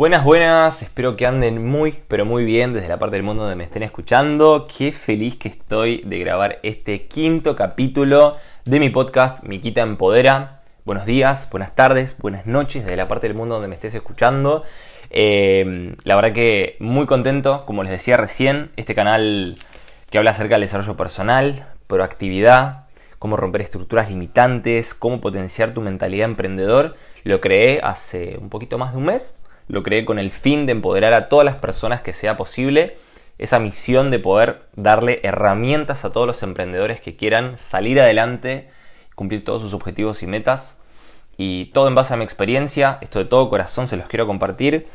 Buenas, buenas, espero que anden muy, pero muy bien desde la parte del mundo donde me estén escuchando. Qué feliz que estoy de grabar este quinto capítulo de mi podcast Miquita Empodera. Buenos días, buenas tardes, buenas noches desde la parte del mundo donde me estés escuchando. Eh, la verdad que muy contento, como les decía recién, este canal que habla acerca del desarrollo personal, proactividad, cómo romper estructuras limitantes, cómo potenciar tu mentalidad emprendedor, lo creé hace un poquito más de un mes lo creé con el fin de empoderar a todas las personas que sea posible, esa misión de poder darle herramientas a todos los emprendedores que quieran salir adelante, cumplir todos sus objetivos y metas. Y todo en base a mi experiencia, esto de todo corazón se los quiero compartir.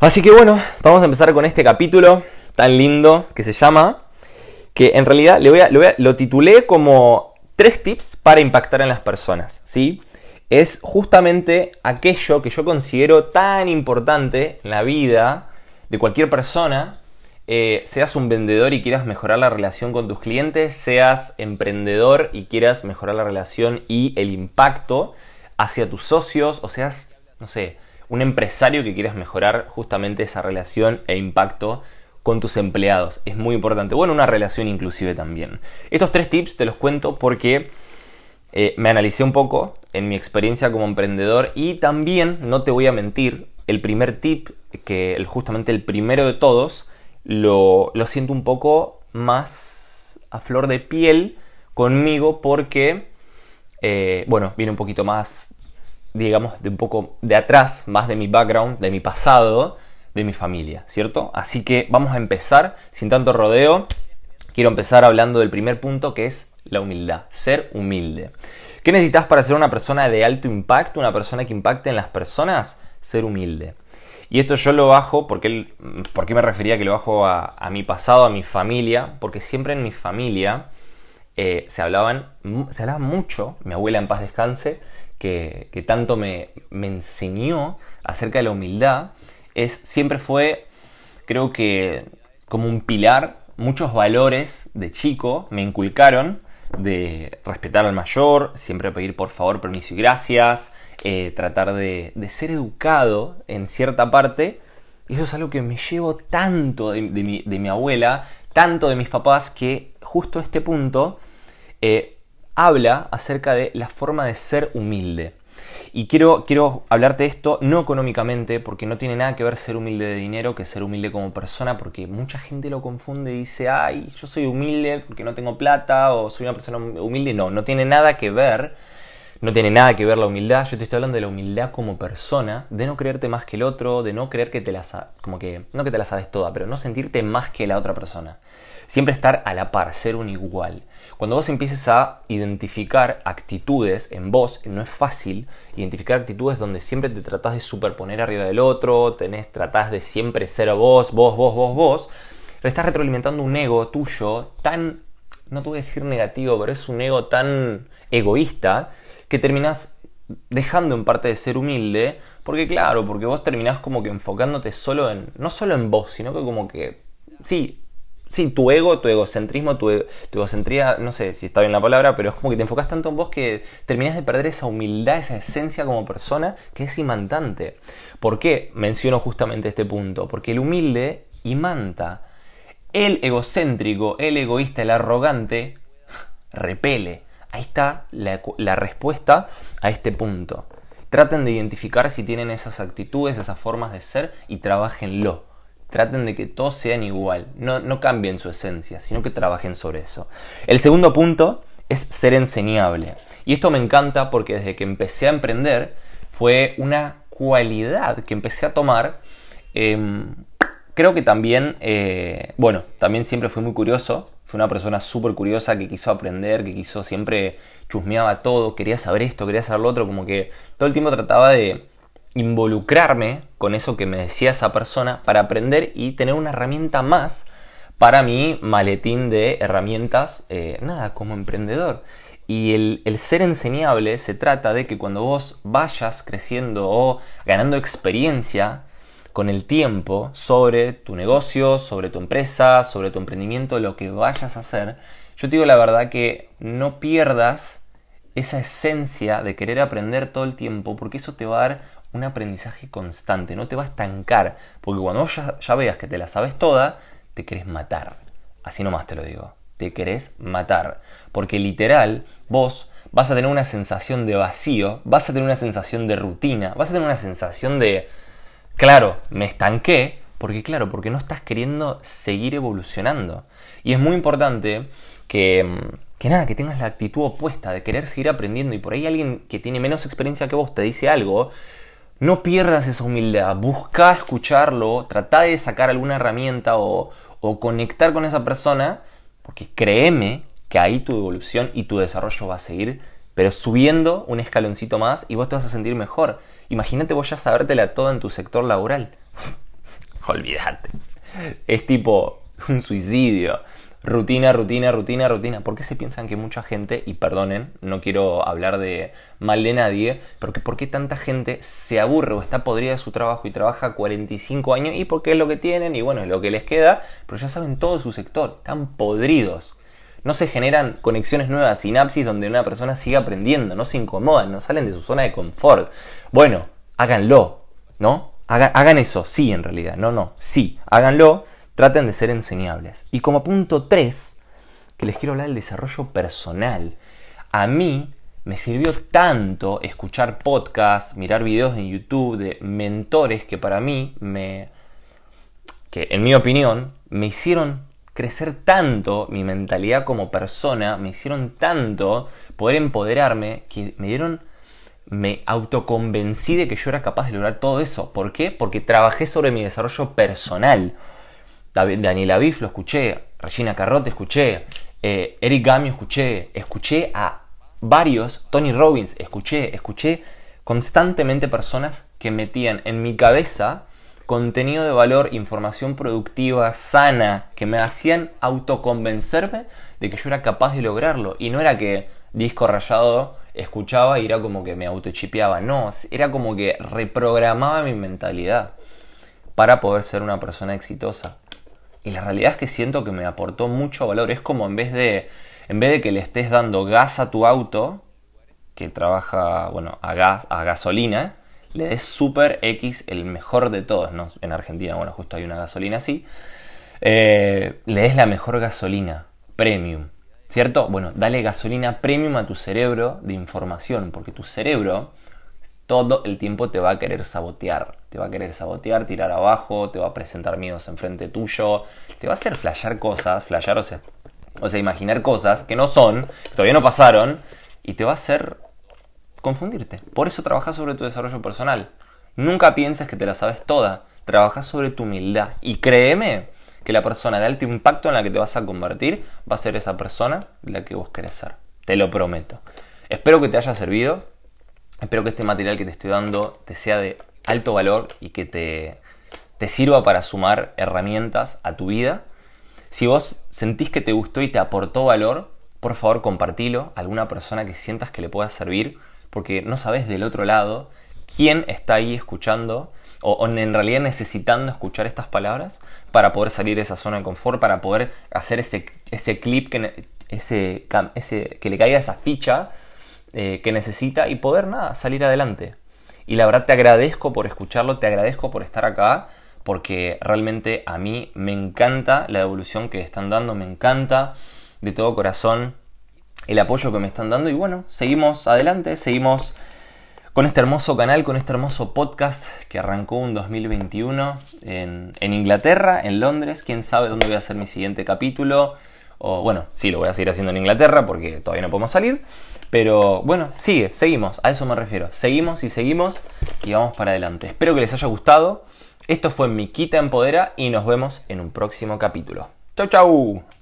Así que bueno, vamos a empezar con este capítulo tan lindo que se llama, que en realidad lo titulé como tres tips para impactar en las personas, ¿sí? Es justamente aquello que yo considero tan importante en la vida de cualquier persona, eh, seas un vendedor y quieras mejorar la relación con tus clientes, seas emprendedor y quieras mejorar la relación y el impacto hacia tus socios, o seas, no sé, un empresario que quieras mejorar justamente esa relación e impacto con tus empleados. Es muy importante. Bueno, una relación inclusive también. Estos tres tips te los cuento porque eh, me analicé un poco en mi experiencia como emprendedor y también, no te voy a mentir, el primer tip, que justamente el primero de todos, lo, siento un poco más a flor de piel conmigo porque, eh, bueno, viene un poquito más, digamos, de un poco de atrás, más de mi background, de mi pasado, de mi familia, ¿cierto? Así que vamos a empezar sin tanto rodeo. Quiero empezar hablando del primer punto que es la humildad, ser humilde. ¿Qué necesitas para ser una persona de alto impacto, una persona que impacte en las personas? Ser humilde. Y esto yo lo bajo, porque ¿por qué me refería que lo bajo a, mi pasado, a mi familia? Porque siempre en mi familia eh, se, hablaban, se hablaba mucho, mi abuela en paz descanse, que, que tanto me, me, enseñó acerca de la humildad, es, siempre fue, creo que como un pilar, muchos valores de chico me inculcaron de respetar al mayor, siempre pedir por favor, permiso y gracias, eh, tratar de, ser educado en cierta parte. Eso es algo que me llevo tanto de, mi, abuela, tanto de mis papás, que justo este punto eh, habla acerca de la forma de ser humilde. Y quiero, quiero hablarte de esto no económicamente, porque no tiene nada que ver ser humilde de dinero que ser humilde como persona, porque mucha gente lo confunde y dice, ay, yo soy humilde porque no tengo plata o soy una persona humilde. No, no tiene nada que ver. No tiene nada que ver la humildad, yo te estoy hablando de la humildad como persona, de no creerte más que el otro, de no creer que te la como que no que te la sabes toda, pero no sentirte más que la otra persona. Siempre estar a la par, ser un igual. Cuando vos empieces a identificar actitudes en vos, no es fácil identificar actitudes donde siempre te tratás de superponer arriba del otro, tenés, tratás de siempre ser vos, vos, vos, vos, vos, estás retroalimentando un ego tuyo tan, no te voy a decir negativo, pero es un ego tan egoísta que terminás dejando en parte de ser humilde, porque claro, porque vos terminás como que enfocándote solo en, no solo en vos, sino que como que, sí, sí, tu ego, tu egocentrismo, tu, egocentría, no sé si está bien la palabra, pero es como que te enfocas tanto en vos que terminas de perder esa humildad, esa esencia como persona que es imantante. ¿Por qué menciono justamente este punto? Porque el humilde imanta. El egocéntrico, el egoísta, el arrogante, repele. Ahí está la, la respuesta a este punto. Traten de identificar si tienen esas actitudes, esas formas de ser y trabajenlo traten de que todos sean igual, no, no cambien su esencia, sino que trabajen sobre eso. El segundo punto es ser enseñable. Y esto me encanta porque desde que empecé a emprender fue una cualidad que empecé a tomar. Em, creo que también, eh, bueno, también siempre fui muy curioso. Fui una persona súper curiosa que quiso aprender, que quiso siempre chusmeaba todo, quería saber esto, quería saber lo otro, como que todo el tiempo trataba de, involucrarme con eso que me decía esa persona para aprender y tener una herramienta más para mi maletín de herramientas, eh, nada, como emprendedor. Y el, el, ser enseñable se trata de que cuando vos vayas creciendo o ganando experiencia con el tiempo sobre tu negocio, sobre tu empresa, sobre tu emprendimiento, lo que vayas a hacer, yo te digo la verdad que no pierdas esa esencia de querer aprender todo el tiempo porque eso te va a dar un aprendizaje constante, no te va a estancar, porque cuando ya, ya veas que te la sabes toda, te querés matar. Así nomás te lo digo, te querés matar. Porque literal, vos vas a tener una sensación de vacío, vas a tener una sensación de rutina, vas a tener una sensación de, claro, me estanqué, porque claro, porque no estás queriendo seguir evolucionando. Y es muy importante que, que nada, que tengas la actitud opuesta de querer seguir aprendiendo y por ahí alguien que tiene menos experiencia que vos te dice algo, no pierdas esa humildad, busca escucharlo, trata de sacar alguna herramienta o, o conectar con esa persona, porque créeme que ahí tu evolución y tu desarrollo va a seguir, pero subiendo un escaloncito más y vos te vas a sentir mejor. Imagínate vos ya sabértela toda en tu sector laboral. Olvídate. Es tipo un suicidio. Rutina, rutina, rutina, rutina. ¿Por qué se piensan que mucha gente, y perdonen, no quiero hablar de mal de nadie, pero que por qué tanta gente se aburre o está podrida de su trabajo y trabaja 45 años y porque es lo que tienen y bueno, es lo que les queda, pero ya saben todo su sector, están podridos. No se generan conexiones nuevas, sinapsis donde una persona siga aprendiendo, no se incomodan, no salen de su zona de confort. Bueno, háganlo, ¿no? Hagan, eso, sí en realidad, no, no, sí, háganlo traten de ser enseñables. Y como punto 3, que les quiero hablar del desarrollo personal. A mí me sirvió tanto escuchar podcasts, mirar videos en YouTube de mentores que para mí me que en mi opinión me hicieron crecer tanto mi mentalidad como persona, me hicieron tanto poder empoderarme que me dieron me autoconvencí de que yo era capaz de lograr todo eso. ¿Por qué? Porque trabajé sobre mi desarrollo personal. Daniela Biff lo escuché, Regina Carrote escuché, eh, Eric Gamio escuché, escuché a varios, Tony Robbins escuché, escuché constantemente personas que metían en mi cabeza contenido de valor, información productiva, sana, que me hacían autoconvencerme de que yo era capaz de lograrlo. Y no era que disco rayado escuchaba y era como que me autochipeaba, no, era como que reprogramaba mi mentalidad para poder ser una persona exitosa. Y la realidad es que siento que me aportó mucho valor. Es como en vez de, en vez de que le estés dando gas a tu auto, que trabaja, bueno, a gas, a gasolina, le des Super X, el mejor de todos, ¿no? En Argentina, bueno, justo hay una gasolina así. Eh, le des la mejor gasolina, premium, ¿cierto? Bueno, dale gasolina premium a tu cerebro de información, porque tu cerebro todo el tiempo te va a querer sabotear. Te va a querer sabotear, tirar abajo, te va a presentar miedos enfrente tuyo, te va a hacer flashear cosas, flashear, o sea, o sea, imaginar cosas que no son, que todavía no pasaron, y te va a hacer confundirte. Por eso trabajas sobre tu desarrollo personal. Nunca pienses que te la sabes toda. Trabaja sobre tu humildad. Y créeme que la persona de alto impacto en la que te vas a convertir va a ser esa persona la que vos querés ser. Te lo prometo. Espero que te haya servido. Espero que este material que te estoy dando te sea de alto valor y que te, te sirva para sumar herramientas a tu vida. Si vos sentís que te gustó y te aportó valor, por favor compartilo a alguna persona que sientas que le pueda servir, porque no sabes del otro lado quién está ahí escuchando o, en realidad necesitando escuchar estas palabras para poder salir de esa zona de confort, para poder hacer ese, ese clip, que, ese, que le caiga esa ficha eh, que necesita y poder nada, salir adelante. Y la verdad te agradezco por escucharlo, te agradezco por estar acá, porque realmente a mí me encanta la evolución que están dando, me encanta de todo corazón el apoyo que me están dando y bueno, seguimos adelante, seguimos con este hermoso canal, con este hermoso podcast que arrancó en 2021 en, en Inglaterra, en Londres, quién sabe dónde voy a hacer mi siguiente capítulo, o bueno, sí, lo voy a seguir haciendo en Inglaterra porque todavía no podemos salir, pero bueno, sigue, seguimos, a eso me refiero. Seguimos y seguimos y vamos para adelante. Espero que les haya gustado. Esto fue Mi Quita Empodera y nos vemos en un próximo capítulo. Chau, chau.